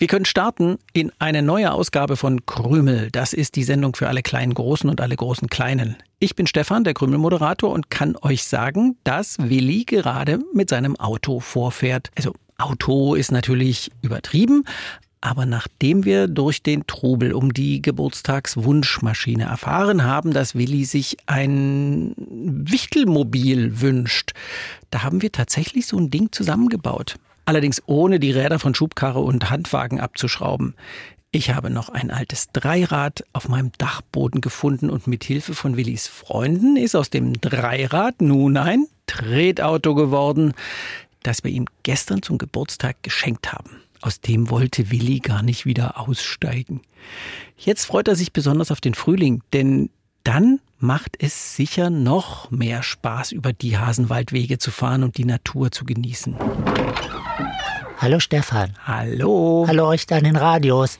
Wir können starten in eine neue Ausgabe von Krümel. Das ist die Sendung für alle kleinen Großen und alle großen Kleinen. Ich bin Stefan, der Krümel-Moderator und kann euch sagen, dass Willi gerade mit seinem Auto vorfährt. Also Auto ist natürlich übertrieben, aber nachdem wir durch den Trubel um die Geburtstagswunschmaschine erfahren haben, dass Willi sich ein Wichtelmobil wünscht, da haben wir tatsächlich so ein Ding zusammengebaut. Allerdings ohne die Räder von Schubkarre und Handwagen abzuschrauben. Ich habe noch ein altes Dreirad auf meinem Dachboden gefunden und mit Hilfe von Willis Freunden ist aus dem Dreirad nun ein Tretauto geworden, das wir ihm gestern zum Geburtstag geschenkt haben. Aus dem wollte Willi gar nicht wieder aussteigen. Jetzt freut er sich besonders auf den Frühling, denn dann macht es sicher noch mehr Spaß, über die Hasenwaldwege zu fahren und die Natur zu genießen. Hallo Stefan. Hallo. Hallo euch da in den Radios.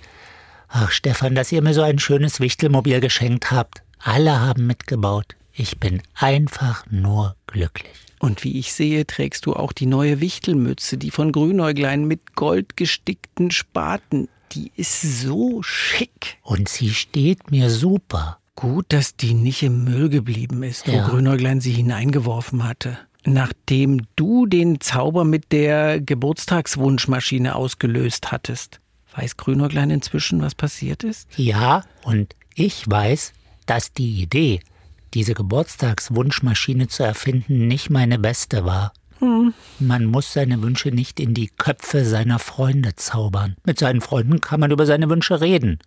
Ach Stefan, dass ihr mir so ein schönes Wichtelmobil geschenkt habt. Alle haben mitgebaut. Ich bin einfach nur glücklich. Und wie ich sehe, trägst du auch die neue Wichtelmütze, die von Grünäuglein mit goldgestickten Spaten. Die ist so schick. Und sie steht mir super. Gut, dass die nicht im Müll geblieben ist, Ja. wo Grünäuglein sie hineingeworfen hatte. Nachdem du den Zauber mit der Geburtstagswunschmaschine ausgelöst hattest, weiß Grünäuglein inzwischen, was passiert ist? Ja, und ich weiß, dass die Idee, diese Geburtstagswunschmaschine zu erfinden, nicht meine beste war. Man muss seine Wünsche nicht in die Köpfe seiner Freunde zaubern. Mit seinen Freunden kann man über seine Wünsche reden.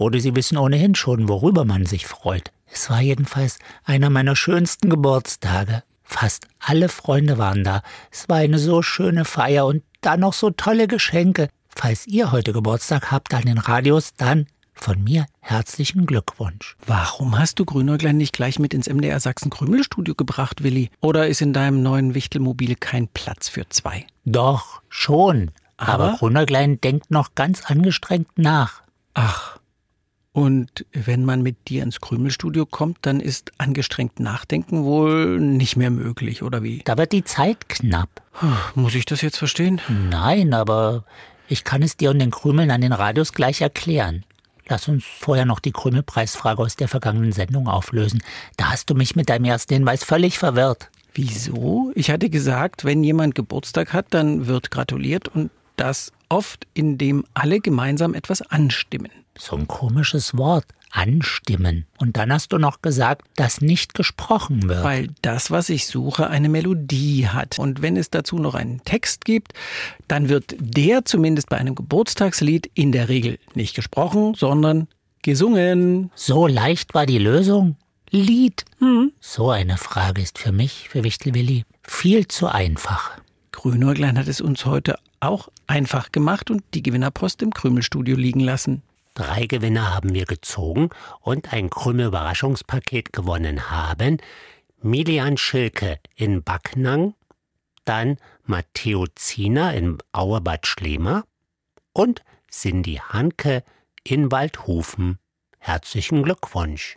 Oder sie wissen ohnehin schon, worüber man sich freut. Es war jedenfalls einer meiner schönsten Geburtstage. Fast alle Freunde waren da. Es war eine so schöne Feier und dann noch so tolle Geschenke. Falls ihr heute Geburtstag habt an den Radios, dann von mir herzlichen Glückwunsch. Warum hast du Grünäuglein nicht gleich mit ins MDR Sachsen Krümelstudio gebracht, Willi? Oder ist in deinem neuen Wichtelmobil kein Platz für zwei? Doch, schon. Aber? Aber Grunäuglein denkt noch ganz angestrengt nach. Ach. Und wenn man mit dir ins Krümelstudio kommt, dann ist angestrengt Nachdenken wohl nicht mehr möglich, oder wie? Da wird die Zeit knapp. Muss ich das jetzt verstehen? Nein, aber ich kann es dir und den Krümeln an den Radios gleich erklären. Lass uns vorher noch die Krümelpreisfrage aus der vergangenen Sendung auflösen. Da hast du mich mit deinem ersten Hinweis völlig verwirrt. Wieso? Ich hatte gesagt, wenn jemand Geburtstag hat, dann wird gratuliert und das oft, indem alle gemeinsam etwas anstimmen. So ein komisches Wort. Anstimmen. Und dann hast du noch gesagt, dass nicht gesprochen wird. Weil das, was ich suche, eine Melodie hat. Und wenn es dazu noch einen Text gibt, dann wird der zumindest bei einem Geburtstagslied in der Regel nicht gesprochen, sondern gesungen. So leicht war die Lösung? Lied. So eine Frage ist für mich, für Wichtelwilli, viel zu einfach. Grünäuglein hat es uns heute auch einfach gemacht und die Gewinnerpost im Krümelstudio liegen lassen. Drei Gewinner haben wir gezogen und ein Krümel-Überraschungspaket gewonnen haben. Milian Schilke in Backnang, dann Matteo Ziener in Auerbad Schlema und Cindy Hanke in Waldhofen. Herzlichen Glückwunsch.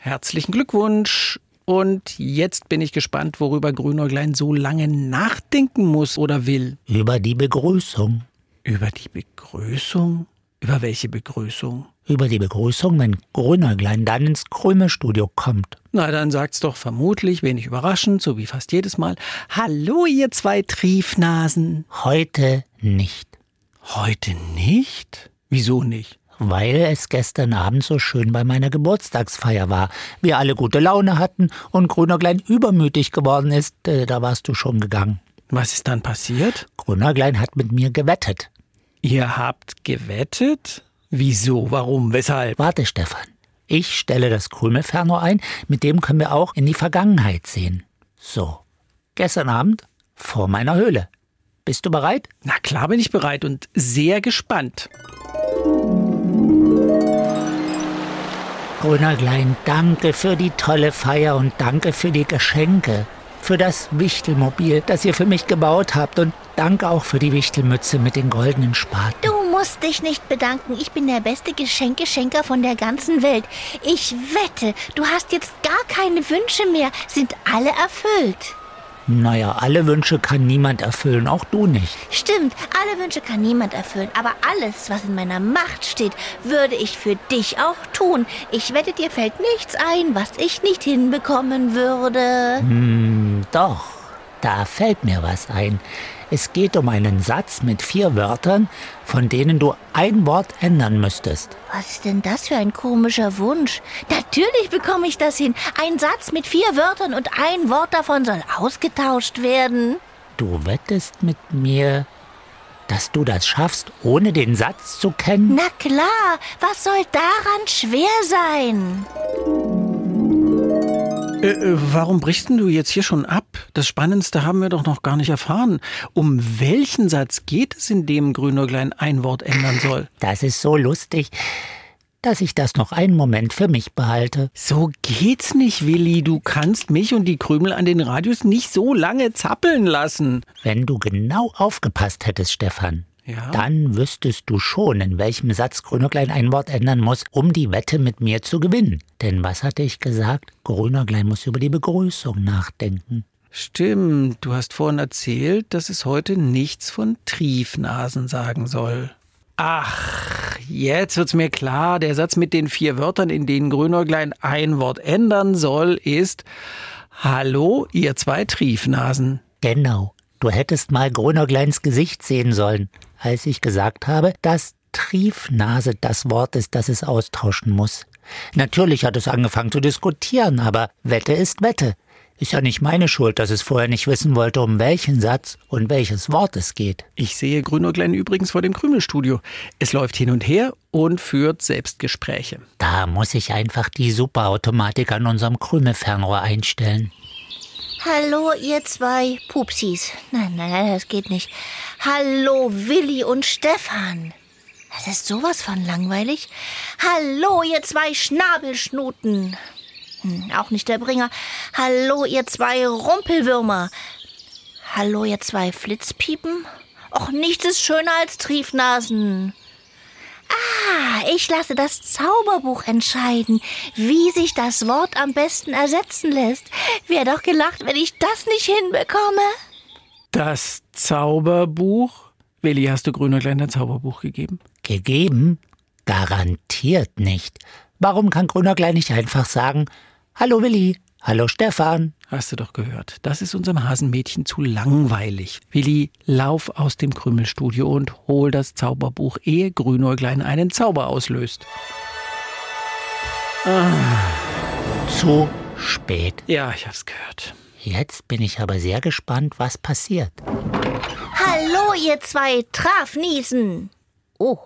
Herzlichen Glückwunsch! Und jetzt bin ich gespannt, worüber Grünäuglein so lange nachdenken muss oder will. Über die Begrüßung. Über die Begrüßung? Über welche Begrüßung? Über die Begrüßung, wenn Grünäuglein dann ins Krümelstudio kommt. Na, dann sagt's doch vermutlich, wenig überraschend, so wie fast jedes Mal. Hallo, ihr zwei Triefnasen. Heute nicht. Heute nicht? Wieso nicht? Weil es gestern Abend so schön bei meiner Geburtstagsfeier war. Wir alle gute Laune hatten und Grünäuglein übermütig geworden ist. Äh, Da warst du schon gegangen. Was ist dann passiert? Grünäuglein hat mit mir gewettet. Ihr habt gewettet? Wieso? Warum? Weshalb? Warte, Stefan. Ich stelle das Krümelferno ein, mit dem können wir auch in die Vergangenheit sehen. So, gestern Abend vor meiner Höhle. Bist du bereit? Na klar bin ich bereit und sehr gespannt. Grünerglein, danke für die tolle Feier und danke für die Geschenke. Für das Wichtelmobil, das ihr für mich gebaut habt und danke auch für die Wichtelmütze mit den goldenen Spaten. Du musst dich nicht bedanken. Ich bin der beste Geschenkeschenker von der ganzen Welt. Ich wette, du hast jetzt gar keine Wünsche mehr. Sind alle erfüllt. Naja, alle Wünsche kann niemand erfüllen, auch du nicht. Stimmt, alle Wünsche kann niemand erfüllen, aber alles, was in meiner Macht steht, würde ich für dich auch tun. Ich wette, dir fällt nichts ein, was ich nicht hinbekommen würde. Hm, doch, da fällt mir was ein. Es geht um einen Satz mit vier Wörtern, von denen du ein Wort ändern müsstest. Was ist denn das für ein komischer Wunsch? Natürlich bekomme ich das hin. Ein Satz mit vier Wörtern und ein Wort davon soll ausgetauscht werden. Du wettest mit mir, dass du das schaffst, ohne den Satz zu kennen? Na klar, was soll daran schwer sein? Äh, äh, warum brichst denn du jetzt hier schon ab? Das Spannendste haben wir doch noch gar nicht erfahren. Um welchen Satz geht es, in dem Grünäuglein ein Wort ändern soll? Das ist so lustig, dass ich das noch einen Moment für mich behalte. So geht's nicht, Willi. Du kannst mich und die Krümel an den Radios nicht so lange zappeln lassen. Wenn du genau aufgepasst hättest, Stefan, Ja? dann wüsstest du schon, in welchem Satz Grünerglein ein Wort ändern muss, um die Wette mit mir zu gewinnen. Denn was hatte ich gesagt? Grünerglein muss über die Begrüßung nachdenken. Stimmt, du hast vorhin erzählt, dass es heute nichts von Triefnasen sagen soll. Ach, jetzt wird's mir klar. Der Satz mit den vier Wörtern, in denen Grünäuglein ein Wort ändern soll, ist Hallo, ihr zwei Triefnasen. Genau. Du hättest mal Grünergleins Gesicht sehen sollen, als ich gesagt habe, dass Triefnase das Wort ist, das es austauschen muss. Natürlich hat es angefangen zu diskutieren, aber Wette ist Wette. Ist ja nicht meine Schuld, dass es vorher nicht wissen wollte, um welchen Satz und welches Wort es geht. Ich sehe Grünäuglein übrigens vor dem Krümelstudio. Es läuft hin und her und führt Selbstgespräche. Da muss ich einfach die Superautomatik an unserem Krümelfernrohr einstellen. Hallo, ihr zwei Pupsis. Nein, nein, nein, das geht nicht. Hallo, Willi und Stefan. Das ist sowas von langweilig. Hallo, ihr zwei Schnabelschnuten. Hm, auch nicht der Bringer. Hallo, ihr zwei Rumpelwürmer. Hallo, ihr zwei Flitzpiepen. Och, nichts ist schöner als Triefnasen. Ah, ich lasse das Zauberbuch entscheiden, wie sich das Wort am besten ersetzen lässt. Wär doch gelacht, wenn ich das nicht hinbekomme. Das Zauberbuch? Willi, hast du Grünäuglein ein Zauberbuch gegeben? Gegeben? Garantiert nicht. Warum kann Grünerglein nicht einfach sagen, Hallo Willi, hallo Stefan? Hast du doch gehört. Das ist unserem Hasenmädchen zu langweilig. Willi, lauf aus dem Krümelstudio und hol das Zauberbuch, ehe Grünäuglein einen Zauber auslöst. Zu spät. Ja, ich hab's gehört. Jetzt bin ich aber sehr gespannt, was passiert. Hallo, ihr zwei Trafniesen. Oh,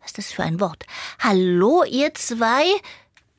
was ist das für ein Wort? Hallo, ihr zwei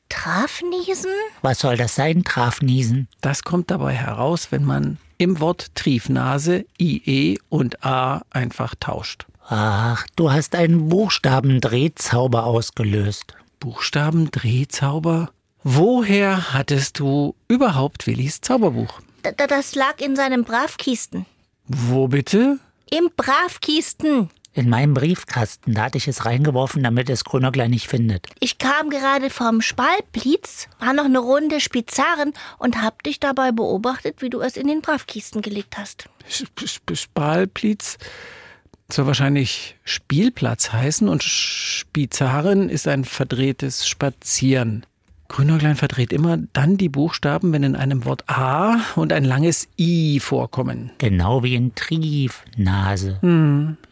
Trafniesen? Was soll das sein, Trafniesen? Das kommt dabei heraus, wenn man im Wort Triefnase IE und A einfach tauscht. Ach, du hast einen Buchstabendrehzauber ausgelöst. Buchstaben-Drehzauber? Woher hattest du überhaupt Willis Zauberbuch? D das lag in seinem Bravkisten. Wo bitte? Im Bravkisten. In meinem Briefkasten, da hatte ich es reingeworfen, damit es Grünerglein nicht findet. Ich kam gerade vom Spaltblitz, war noch eine Runde Spizaren und hab dich dabei beobachtet, wie du es in den Bravkisten gelegt hast. Sp- Sp- Spalplitz soll wahrscheinlich Spielplatz heißen und Spizaren ist ein verdrehtes Spazieren. Grünäuglein verdreht immer dann die Buchstaben, wenn in einem Wort A und ein langes I vorkommen. Genau wie in Triefnase.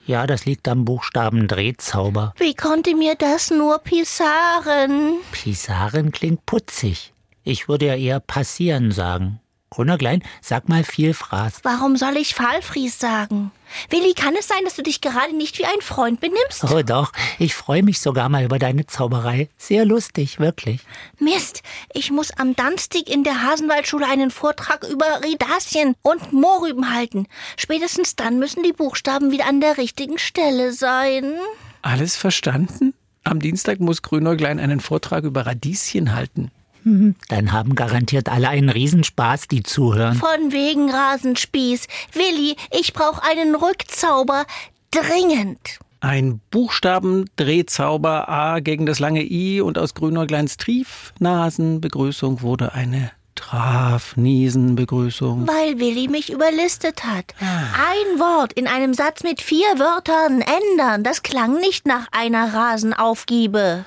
Ja, das liegt am Buchstabendrehzauber. Wie konnte mir das nur pisaren? Pisaren klingt putzig. Ich würde ja eher passieren sagen. Grünerglein, sag mal viel Fraß. Warum soll ich Fallfries sagen? Willi, kann es sein, dass du dich gerade nicht wie ein Freund benimmst? Oh doch, ich freue mich sogar mal über deine Zauberei. Sehr lustig, wirklich. Mist, ich muss am Dunstig in der Hasenwaldschule einen Vortrag über Ridasien und Mohrrüben halten. Spätestens dann müssen die Buchstaben wieder an der richtigen Stelle sein. Alles verstanden? Am Dienstag muss Grünäuglein einen Vortrag über Radieschen halten. Dann haben garantiert alle einen Riesenspaß, die zuhören. Von wegen Rasenspieß. Willi, ich brauche einen Rückzauber. Dringend. Ein Buchstaben-Drehzauber A gegen das lange I und aus Grünäugleins Triefnasenbegrüßung wurde eine Trafniesenbegrüßung. Weil Willi mich überlistet hat. Ein Wort in einem Satz mit vier Wörtern ändern. Das klang nicht nach einer Rasenaufgiebe.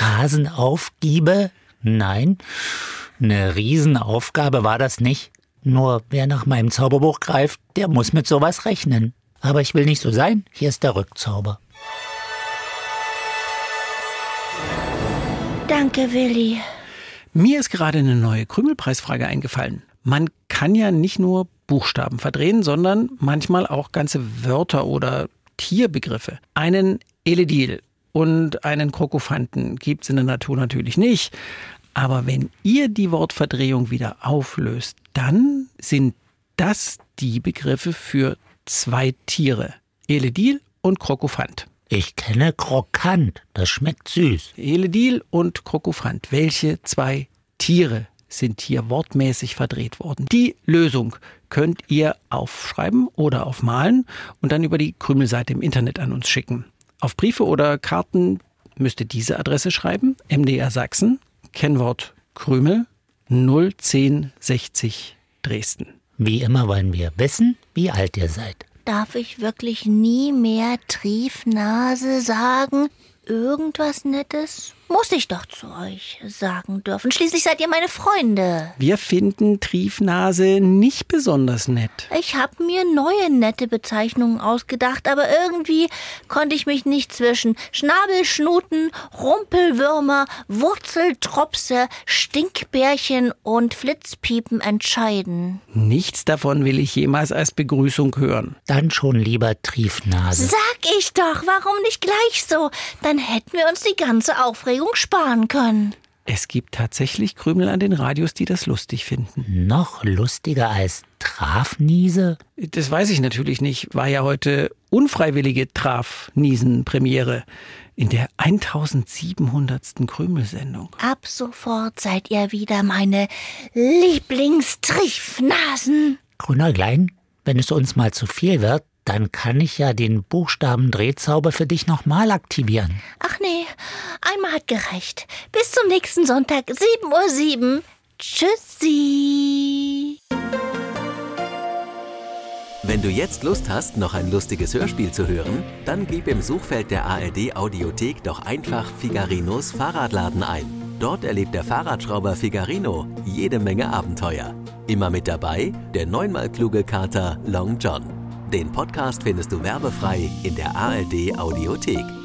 Rasenaufgiebe? Nein, eine Riesenaufgabe war das nicht. Nur wer nach meinem Zauberbuch greift, der muss mit sowas rechnen. Aber ich will nicht so sein. Hier ist der Rückzauber. Danke, Willi. Mir ist gerade eine neue Krümelpreisfrage eingefallen. Man kann ja nicht nur Buchstaben verdrehen, sondern manchmal auch ganze Wörter oder Tierbegriffe. Einen Eledil und einen Krokofanten gibt's in der Natur natürlich nicht. Aber wenn ihr die Wortverdrehung wieder auflöst, dann sind das die Begriffe für zwei Tiere. Eledil und Krokofant. Ich kenne Krokant. Das schmeckt süß. Eledil und Krokofant. Welche zwei Tiere sind hier wortmäßig verdreht worden? Die Lösung könnt ihr aufschreiben oder aufmalen und dann über die Krümelseite im Internet an uns schicken. Auf Briefe oder Karten müsst ihr diese Adresse schreiben. MDR Sachsen, Kennwort Krümel 01060 Dresden. Wie immer wollen wir wissen, wie alt ihr seid. Darf ich wirklich nie mehr Triefnase sagen? Irgendwas Nettes muss ich doch zu euch sagen dürfen. Schließlich seid ihr meine Freunde. Wir finden Triefnase nicht besonders nett. Ich habe mir neue nette Bezeichnungen ausgedacht, aber irgendwie konnte ich mich nicht zwischen Schnabelschnuten, Rumpelwürmer, Wurzeltropse, Stinkbärchen und Flitzpiepen entscheiden. Nichts davon will ich jemals als Begrüßung hören. Dann schon lieber Triefnase. Sag ich doch, warum nicht gleich so? Dann hätten wir uns die ganze Aufregung sparen können. Es gibt tatsächlich Krümel an den Radios, die das lustig finden. Noch lustiger als Trafniese? Das weiß ich natürlich nicht. War ja heute unfreiwillige Traf-Niesen-Premiere in der 1700. Krümelsendung. Ab sofort seid ihr wieder meine Lieblingstriefnasen. Grünäuglein, wenn es uns mal zu viel wird, dann kann ich ja den Buchstaben-Drehzauber für dich nochmal aktivieren. Ach nee, einmal hat gereicht. Bis zum nächsten Sonntag, 7.07 Uhr. Tschüssi. Wenn du jetzt Lust hast, noch ein lustiges Hörspiel zu hören, dann gib im Suchfeld der ARD Audiothek doch einfach Figarinos Fahrradladen ein. Dort erlebt der Fahrradschrauber Figarino jede Menge Abenteuer. Immer mit dabei der neunmal kluge Kater Long John. Den Podcast findest du werbefrei in der ARD Audiothek.